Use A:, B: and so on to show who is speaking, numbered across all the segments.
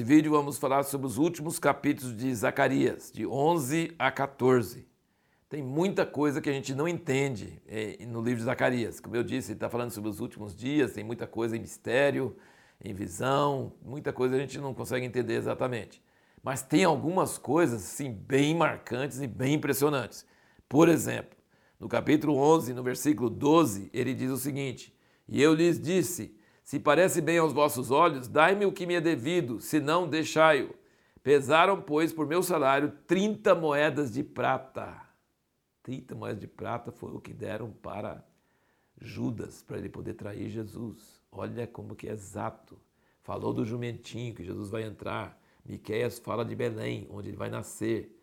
A: Nesse vídeo vamos falar sobre os últimos capítulos de Zacarias, de 11 a 14. Tem muita coisa que a gente não entende eh, no livro de Zacarias. Como eu disse, ele está falando sobre os últimos dias, tem muita coisa em mistério, em visão, muita coisa a gente não consegue entender exatamente. Mas tem algumas coisas, assim, bem marcantes e bem impressionantes. Por exemplo, no capítulo 11, no versículo 12, ele diz o seguinte: E eu lhes disse: Se parece bem aos vossos olhos, dai-me o que me é devido, se não, deixai-o. Pesaram, pois, por meu salário 30 moedas de prata. 30 moedas de prata foi o que deram para Judas, para ele poder trair Jesus. Olha como que é exato. Falou do jumentinho, que Jesus vai entrar. Miqueias fala de Belém, onde ele vai nascer.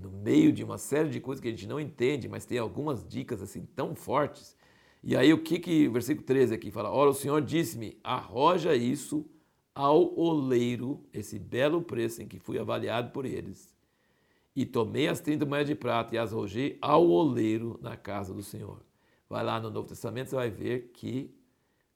A: No meio de uma série de coisas que a gente não entende, mas tem algumas dicas assim tão fortes. E aí o que que versículo 13 aqui fala? Ora, o Senhor disse-me, arroja isso ao oleiro, esse belo preço em que fui avaliado por eles, e tomei as 30 moedas de prata e as arrojei ao oleiro na casa do Senhor. Vai lá no Novo Testamento, você vai ver que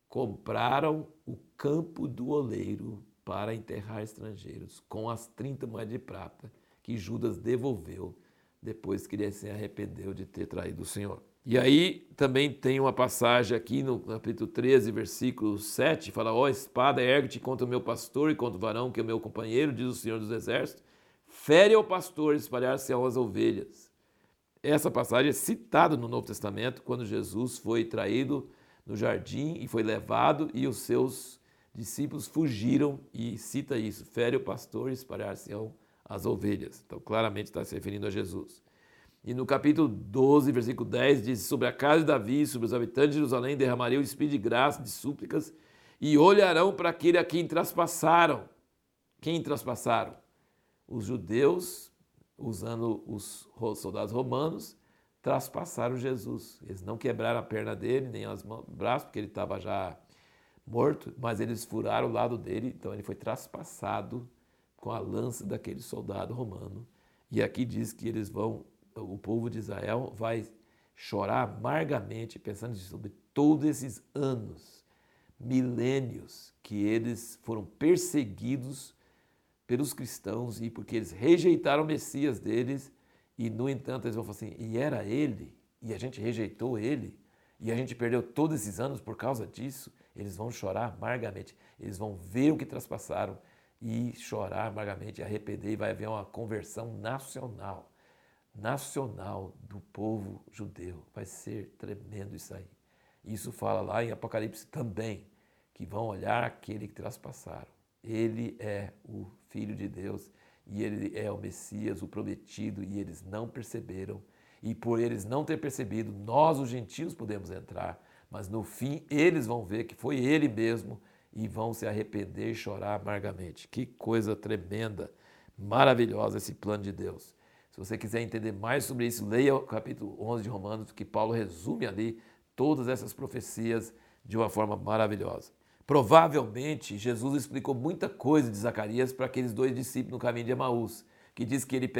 A: compraram o campo do oleiro para enterrar estrangeiros com as 30 moedas de prata que Judas devolveu depois que ele se arrependeu de ter traído o Senhor. E aí também tem uma passagem aqui no capítulo 13, versículo 7, fala: Ó oh, espada, ergue-te contra o meu pastor e contra o varão que é meu companheiro, diz o Senhor dos Exércitos, fere ao pastor, espalhar-se as ovelhas. Essa passagem é citada no Novo Testamento quando Jesus foi traído no jardim e foi levado e os seus discípulos fugiram e cita isso, fere o pastor e espalhar-se as ovelhas. Então claramente está se referindo a Jesus. E no capítulo 12, versículo 10, diz: Sobre a casa de Davi, sobre os habitantes de Jerusalém, derramaria o espírito de graça, de súplicas, e olharão para aquele a quem traspassaram. Quem traspassaram? os judeus, usando os soldados romanos, traspassaram Jesus. Eles não quebraram a perna dele, nem os braços, porque ele estava já morto, mas eles furaram o lado dele, então ele foi traspassado com a lança daquele soldado romano. E aqui diz que eles vão, o povo de Israel vai chorar amargamente, pensando sobre todos esses anos, milênios, que eles foram perseguidos pelos cristãos e porque eles rejeitaram o Messias deles e, no entanto, eles vão falar assim: e era ele, e a gente rejeitou ele, e a gente perdeu todos esses anos por causa disso. Eles vão chorar amargamente, eles vão ver o que traspassaram e chorar amargamente, arrepender, e vai haver uma conversão nacional nacional do povo judeu. Vai ser tremendo isso aí. Isso fala lá em Apocalipse também, que vão olhar aquele que traspassaram. Ele é o Filho de Deus e ele é o Messias, o prometido, e eles não perceberam. E por eles não ter percebido, nós, os gentios, podemos entrar, mas no fim eles vão ver que foi ele mesmo e vão se arrepender e chorar amargamente. Que coisa tremenda, maravilhosa esse plano de Deus. Se você quiser entender mais sobre isso, leia o capítulo 11 de Romanos, que Paulo resume ali todas essas profecias de uma forma maravilhosa. Provavelmente Jesus explicou muita coisa de Zacarias para aqueles dois discípulos no caminho de Emaús, que diz que ele,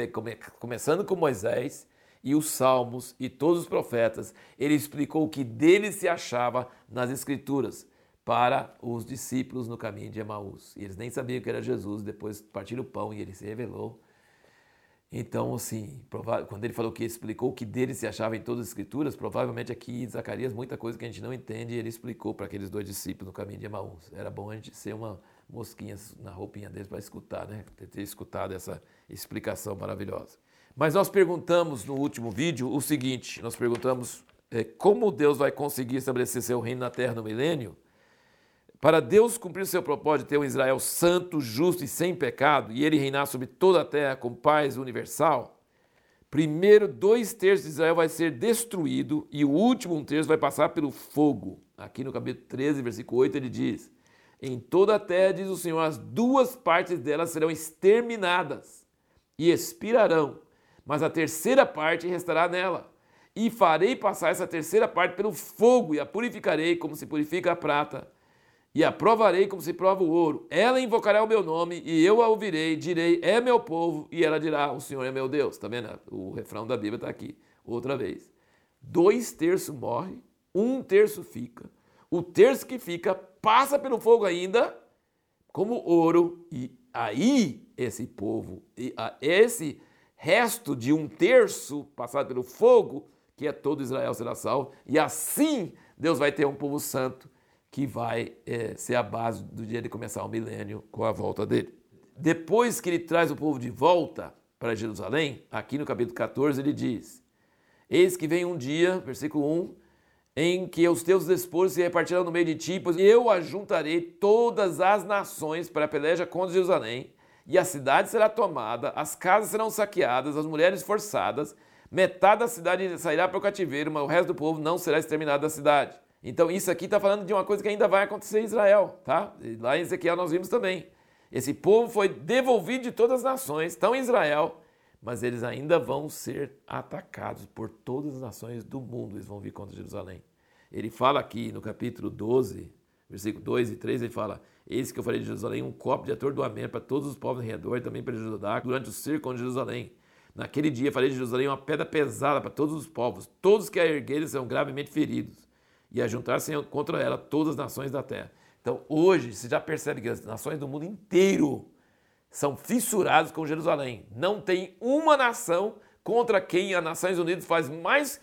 A: começando com Moisés e os Salmos e todos os profetas, ele explicou o que dele se achava nas Escrituras para os discípulos no caminho de Emaús. E eles nem sabiam que era Jesus, depois partiram o pão e ele se revelou então, assim, quando ele falou que explicou o que dele se achava em todas as escrituras, provavelmente aqui em Zacarias, muita coisa que a gente não entende, ele explicou para aqueles dois discípulos no caminho de Emaús. Era bom a gente ser uma mosquinha na roupinha deles para escutar, né? Ter escutado essa explicação maravilhosa. Mas nós perguntamos no último vídeo o seguinte: nós perguntamos é, como Deus vai conseguir estabelecer seu reino na terra no milênio? Para Deus cumprir seu propósito de ter um Israel santo, justo e sem pecado, e ele reinar sobre toda a terra com paz universal, primeiro dois terços de Israel vai ser destruído e o último um terço vai passar pelo fogo. Aqui no capítulo 13, versículo 8, ele diz: Em toda a terra, diz o Senhor, as duas partes dela serão exterminadas e expirarão, mas a terceira parte restará nela. E farei passar essa terceira parte pelo fogo e a purificarei como se purifica a prata e a provarei como se prova o ouro. Ela invocará o meu nome e eu a ouvirei, direi, é meu povo, e ela dirá, o Senhor é meu Deus. Está vendo? O refrão da Bíblia está aqui, outra vez. Dois terços morre, um terço fica. O terço que fica passa pelo fogo ainda como ouro e aí esse povo, esse resto de um terço passado pelo fogo, que é todo Israel será salvo, e assim Deus vai ter um povo santo que vai é, ser a base do dia de começar o milênio com a volta dele. Depois que ele traz o povo de volta para Jerusalém, aqui no capítulo 14 ele diz: Eis que vem um dia, versículo 1, em que os teus despojos se repartirão no meio de ti, pois eu ajuntarei todas as nações para a peleja contra Jerusalém, e a cidade será tomada, as casas serão saqueadas, as mulheres forçadas, metade da cidade sairá para o cativeiro, mas o resto do povo não será exterminado da cidade. Então isso aqui está falando de uma coisa que ainda vai acontecer em Israel, tá? E lá em Ezequiel nós vimos também. Esse povo foi devolvido de todas as nações, estão em Israel, mas eles ainda vão ser atacados por todas as nações do mundo, eles vão vir contra Jerusalém. Ele fala aqui no capítulo 12, versículo 2 e 3, ele fala: Eis que eu farei de Jerusalém um copo de atordoamento para todos os povos em redor e também para Judá durante o cerco de Jerusalém. Naquele dia farei de Jerusalém uma pedra pesada para todos os povos. Todos que a erguerem serão gravemente feridos e a juntar-se contra ela todas as nações da terra. Então, hoje, você já percebe que as nações do mundo inteiro são fissurados com Jerusalém. Não tem uma nação contra quem as Nações Unidas faz mais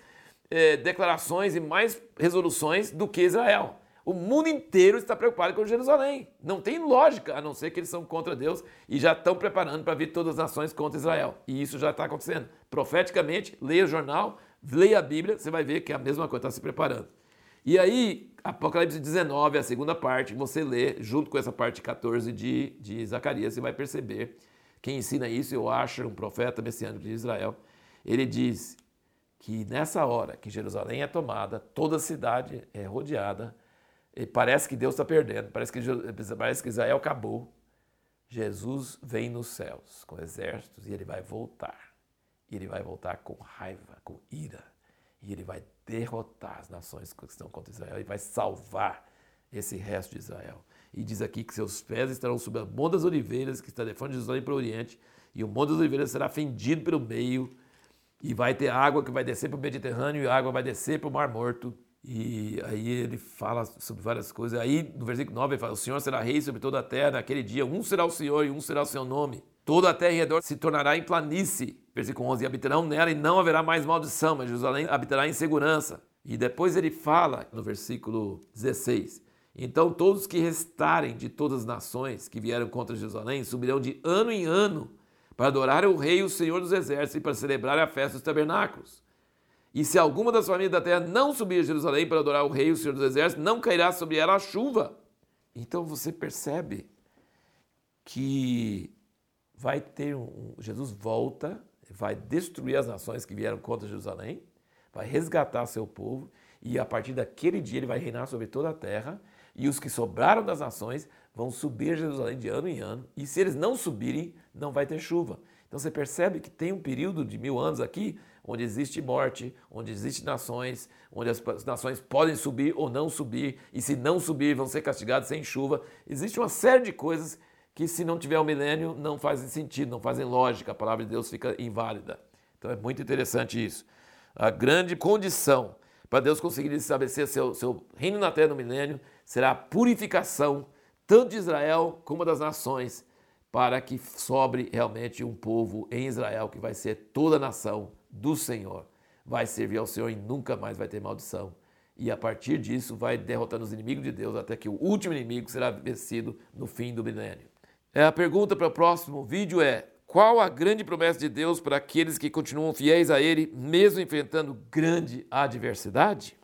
A: é, declarações e mais resoluções do que Israel. O mundo inteiro está preocupado com Jerusalém. Não tem lógica, a não ser que eles são contra Deus e já estão preparando para vir todas as nações contra Israel. E isso já está acontecendo. Profeticamente, leia o jornal, leia a Bíblia, você vai ver que é a mesma coisa, está se preparando. E aí, Apocalipse 19, a segunda parte, você lê junto com essa parte 14 de, de Zacarias, você vai perceber. Quem ensina isso, eu acho, um profeta messiânico de Israel. Ele diz que nessa hora que Jerusalém é tomada, toda a cidade é rodeada, e parece que Deus está perdendo, parece que, parece que Israel acabou. Jesus vem nos céus com exércitos e ele vai voltar. E ele vai voltar com raiva, com ira. E ele vai derrotar as nações que estão contra Israel e vai salvar esse resto de Israel. E diz aqui que seus pés estarão sobre a Monte das Oliveiras, que está de frente de Jerusalém para o Oriente, e o Monte das Oliveiras será fendido pelo meio, e vai ter água que vai descer para o Mediterrâneo, e a água vai descer para o Mar Morto. E aí ele fala sobre várias coisas. Aí no versículo 9 ele fala: O Senhor será rei sobre toda a terra, naquele dia um será o Senhor e um será o seu nome. Toda a terra em redor se tornará em planície. Versículo 11: E habitarão nela e não haverá mais maldição, mas Jerusalém habitará em segurança. E depois ele fala no versículo 16: Então todos que restarem de todas as nações que vieram contra Jerusalém subirão de ano em ano para adorar o Rei, o Senhor dos Exércitos, e para celebrar a festa dos tabernáculos. E se alguma das famílias da terra não subir a Jerusalém para adorar o Rei, o Senhor dos Exércitos, não cairá sobre ela a chuva. Então você percebe que vai ter um. Jesus volta, vai destruir as nações que vieram contra Jerusalém, vai resgatar seu povo, e a partir daquele dia ele vai reinar sobre toda a terra, e os que sobraram das nações vão subir a Jerusalém de ano em ano, e se eles não subirem, não vai ter chuva. Então você percebe que tem um período de mil anos aqui onde existe morte, onde existem nações, onde as nações podem subir ou não subir, e se não subir vão ser castigados sem chuva. Existe uma série de coisas que, se não tiver o milênio, não fazem sentido, não fazem lógica, a palavra de Deus fica inválida. Então é muito interessante isso. A grande condição para Deus conseguir estabelecer seu, seu reino na terra no milênio será a purificação tanto de Israel como das nações, para que sobre realmente um povo em Israel que vai ser toda a nação do Senhor, vai servir ao Senhor e nunca mais vai ter maldição. E a partir disso vai derrotando os inimigos de Deus até que o último inimigo será vencido no fim do milênio. É, a pergunta para o próximo vídeo é: qual a grande promessa de Deus para aqueles que continuam fiéis a Ele, mesmo enfrentando grande adversidade?